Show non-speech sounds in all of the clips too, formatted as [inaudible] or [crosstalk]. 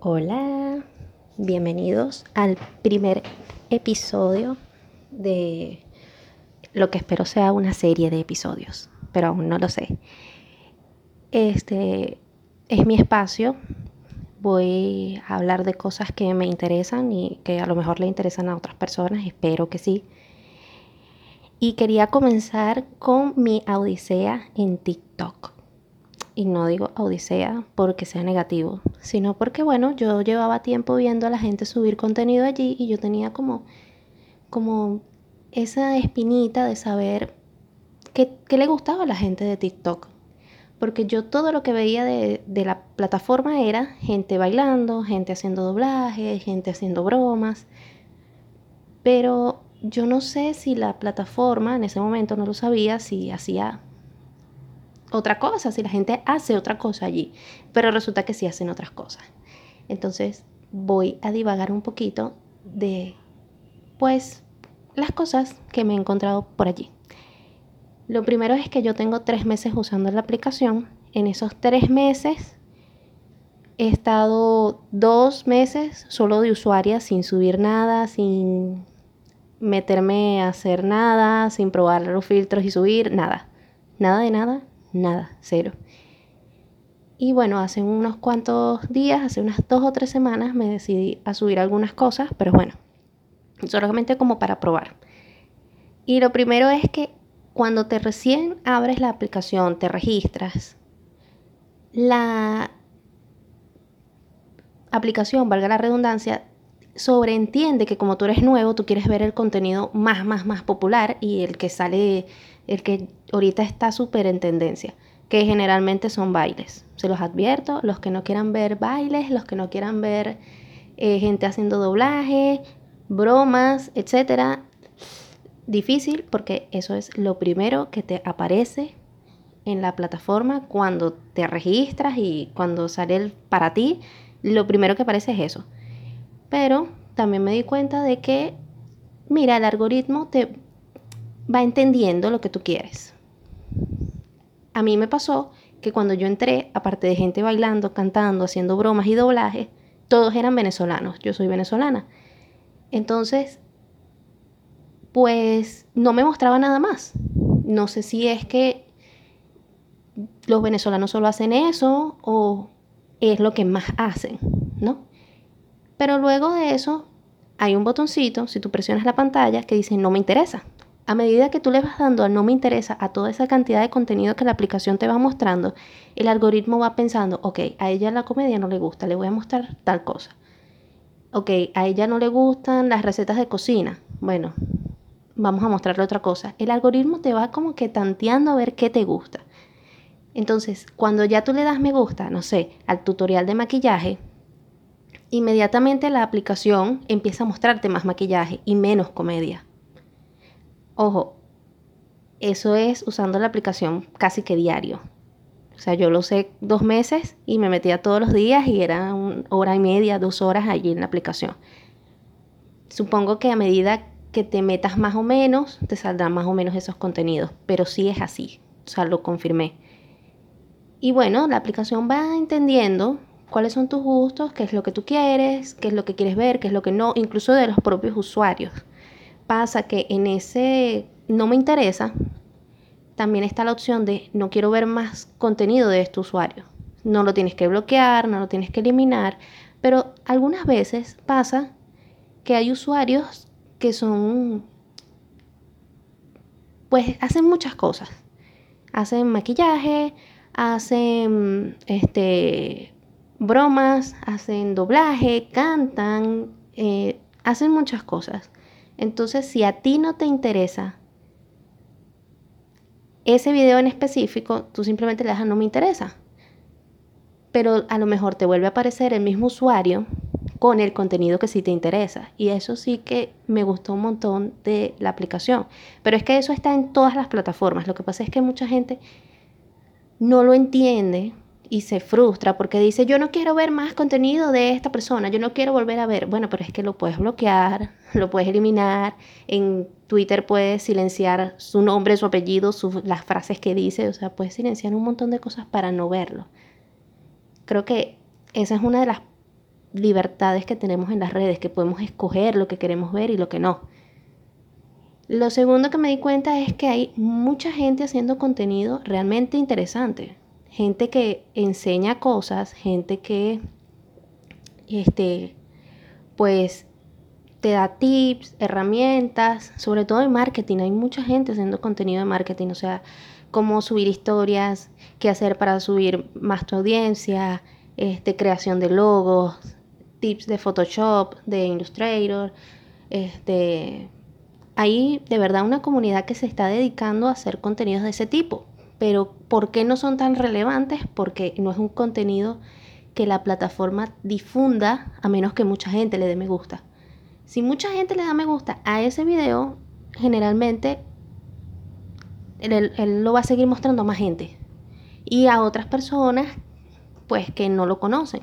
Hola, bienvenidos al primer episodio de lo que espero sea una serie de episodios, pero aún no lo sé. Este es mi espacio. Voy a hablar de cosas que me interesan y que a lo mejor le interesan a otras personas, espero que sí. Y quería comenzar con mi odisea en TikTok y no digo odisea porque sea negativo, sino porque, bueno, yo llevaba tiempo viendo a la gente subir contenido allí y yo tenía como, como esa espinita de saber qué, qué le gustaba a la gente de TikTok. Porque yo todo lo que veía de, de la plataforma era gente bailando, gente haciendo doblaje, gente haciendo bromas. Pero yo no sé si la plataforma, en ese momento no lo sabía, si hacía otra cosa, si la gente hace otra cosa allí, pero resulta que sí hacen otras cosas. Entonces voy a divagar un poquito de, pues, las cosas que me he encontrado por allí. Lo primero es que yo tengo tres meses usando la aplicación. En esos tres meses he estado dos meses solo de usuaria sin subir nada, sin meterme a hacer nada, sin probar los filtros y subir nada. Nada de nada, nada, cero. Y bueno, hace unos cuantos días, hace unas dos o tres semanas, me decidí a subir algunas cosas, pero bueno, solamente como para probar. Y lo primero es que cuando te recién abres la aplicación, te registras, la aplicación, valga la redundancia, sobreentiende que como tú eres nuevo, tú quieres ver el contenido más, más, más popular y el que sale, el que ahorita está súper en tendencia, que generalmente son bailes. Se los advierto, los que no quieran ver bailes, los que no quieran ver eh, gente haciendo doblaje, bromas, etcétera, difícil porque eso es lo primero que te aparece en la plataforma cuando te registras y cuando sale el para ti, lo primero que aparece es eso. Pero también me di cuenta de que, mira, el algoritmo te va entendiendo lo que tú quieres. A mí me pasó que cuando yo entré, aparte de gente bailando, cantando, haciendo bromas y doblaje, todos eran venezolanos. Yo soy venezolana. Entonces, pues no me mostraba nada más. No sé si es que los venezolanos solo hacen eso o es lo que más hacen, ¿no? Pero luego de eso hay un botoncito, si tú presionas la pantalla, que dice no me interesa. A medida que tú le vas dando a no me interesa a toda esa cantidad de contenido que la aplicación te va mostrando, el algoritmo va pensando, ok, a ella la comedia no le gusta, le voy a mostrar tal cosa. Ok, a ella no le gustan las recetas de cocina. Bueno, vamos a mostrarle otra cosa. El algoritmo te va como que tanteando a ver qué te gusta. Entonces, cuando ya tú le das me gusta, no sé, al tutorial de maquillaje, inmediatamente la aplicación empieza a mostrarte más maquillaje y menos comedia. Ojo, eso es usando la aplicación casi que diario. O sea, yo lo sé dos meses y me metía todos los días y era una hora y media, dos horas allí en la aplicación. Supongo que a medida que te metas más o menos, te saldrán más o menos esos contenidos, pero sí es así, o sea, lo confirmé. Y bueno, la aplicación va entendiendo cuáles son tus gustos, qué es lo que tú quieres, qué es lo que quieres ver, qué es lo que no, incluso de los propios usuarios. Pasa que en ese no me interesa, también está la opción de no quiero ver más contenido de este usuario. No lo tienes que bloquear, no lo tienes que eliminar, pero algunas veces pasa que hay usuarios que son, pues hacen muchas cosas. Hacen maquillaje, hacen este bromas, hacen doblaje, cantan, eh, hacen muchas cosas. Entonces, si a ti no te interesa ese video en específico, tú simplemente le das a no me interesa. Pero a lo mejor te vuelve a aparecer el mismo usuario con el contenido que sí te interesa. Y eso sí que me gustó un montón de la aplicación. Pero es que eso está en todas las plataformas. Lo que pasa es que mucha gente no lo entiende y se frustra porque dice, yo no quiero ver más contenido de esta persona, yo no quiero volver a ver. Bueno, pero es que lo puedes bloquear, [laughs] lo puedes eliminar, en Twitter puedes silenciar su nombre, su apellido, las frases que dice, o sea, puedes silenciar un montón de cosas para no verlo. Creo que esa es una de las libertades que tenemos en las redes, que podemos escoger lo que queremos ver y lo que no. Lo segundo que me di cuenta es que hay mucha gente haciendo contenido realmente interesante. Gente que enseña cosas, gente que, este, pues, te da tips, herramientas, sobre todo en marketing. Hay mucha gente haciendo contenido de marketing, o sea, cómo subir historias, qué hacer para subir más tu audiencia, este, creación de logos, tips de Photoshop, de Illustrator. Este, hay de verdad una comunidad que se está dedicando a hacer contenidos de ese tipo. Pero ¿por qué no son tan relevantes? Porque no es un contenido que la plataforma difunda a menos que mucha gente le dé me gusta. Si mucha gente le da me gusta a ese video, generalmente él, lo va a seguir mostrando a más gente. Y a otras personas, pues que no lo conocen.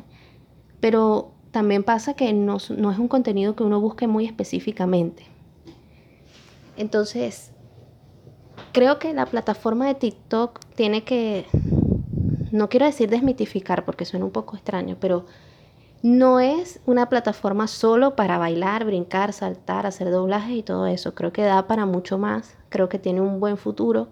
Pero también pasa que no, no es un contenido que uno busque muy específicamente. Entonces, creo que la plataforma de TikTok tiene que, no quiero decir desmitificar porque suena un poco extraño, pero no es una plataforma solo para bailar, brincar, saltar, hacer doblajes y todo eso. Creo que da para mucho más. Creo que tiene un buen futuro.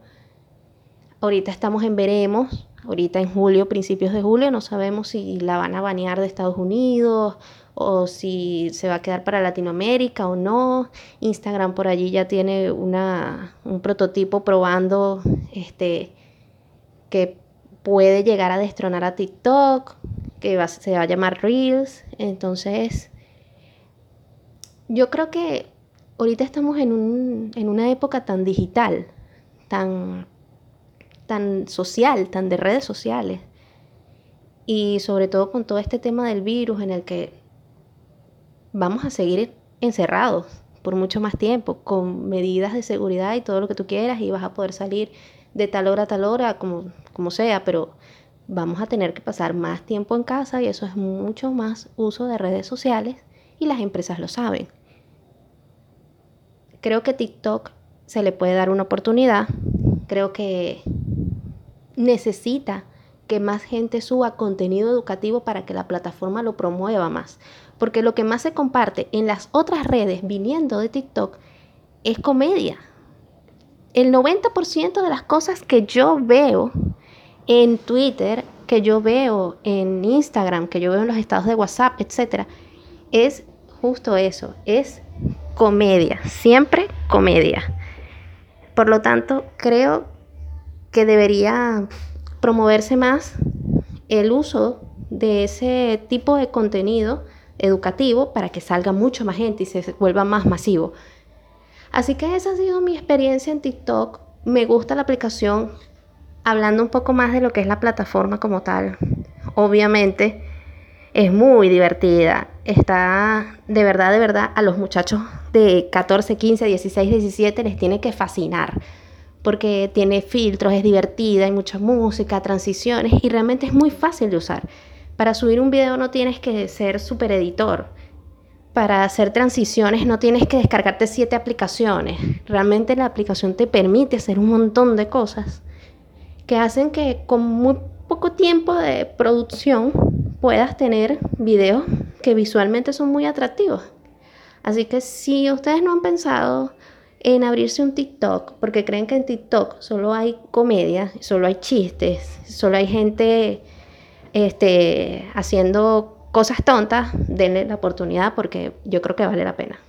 Ahorita estamos en veremos ahorita en julio, principios de julio, no sabemos si la van a banear de Estados Unidos o si se va a quedar para Latinoamérica o no. Instagram por allí ya tiene una, un prototipo probando este, que puede llegar a destronar a TikTok, que se va a llamar Reels. Entonces, yo creo que ahorita estamos en, un, en una época tan digital, tan tan social, tan de redes sociales. Y sobre todo con todo este tema del virus en el que vamos a seguir encerrados por mucho más tiempo, con medidas de seguridad y todo lo que tú quieras, y vas a poder salir de tal hora a tal hora, como, como sea, pero vamos a tener que pasar más tiempo en casa y eso es mucho más uso de redes sociales y las empresas lo saben. Creo que TikTok se le puede dar una oportunidad, creo que necesita que más gente suba contenido educativo para que la plataforma lo promueva más. Porque lo que más se comparte en las otras redes viniendo de TikTok es comedia. El 90% de las cosas que yo veo en Twitter, que yo veo en Instagram, que yo veo en los estados de WhatsApp, etc., es justo eso, es comedia, siempre comedia. Por lo tanto, creo que debería promoverse más el uso de ese tipo de contenido educativo para que salga mucho más gente y se vuelva más masivo. Así que esa ha sido mi experiencia en TikTok. Me gusta la aplicación. Hablando un poco más de lo que es la plataforma como tal, obviamente es muy divertida. Está de verdad, de verdad, a los muchachos de 14, 15, 16, 17 les tiene que fascinar porque tiene filtros, es divertida, hay mucha música, transiciones y realmente es muy fácil de usar. Para subir un video no tienes que ser super editor. Para hacer transiciones no tienes que descargarte siete aplicaciones. Realmente la aplicación te permite hacer un montón de cosas que hacen que con muy poco tiempo de producción puedas tener videos que visualmente son muy atractivos. Así que si ustedes no han pensado en abrirse un TikTok porque creen que en TikTok solo hay comedia, solo hay chistes, solo hay gente este, haciendo cosas tontas, denle la oportunidad porque yo creo que vale la pena.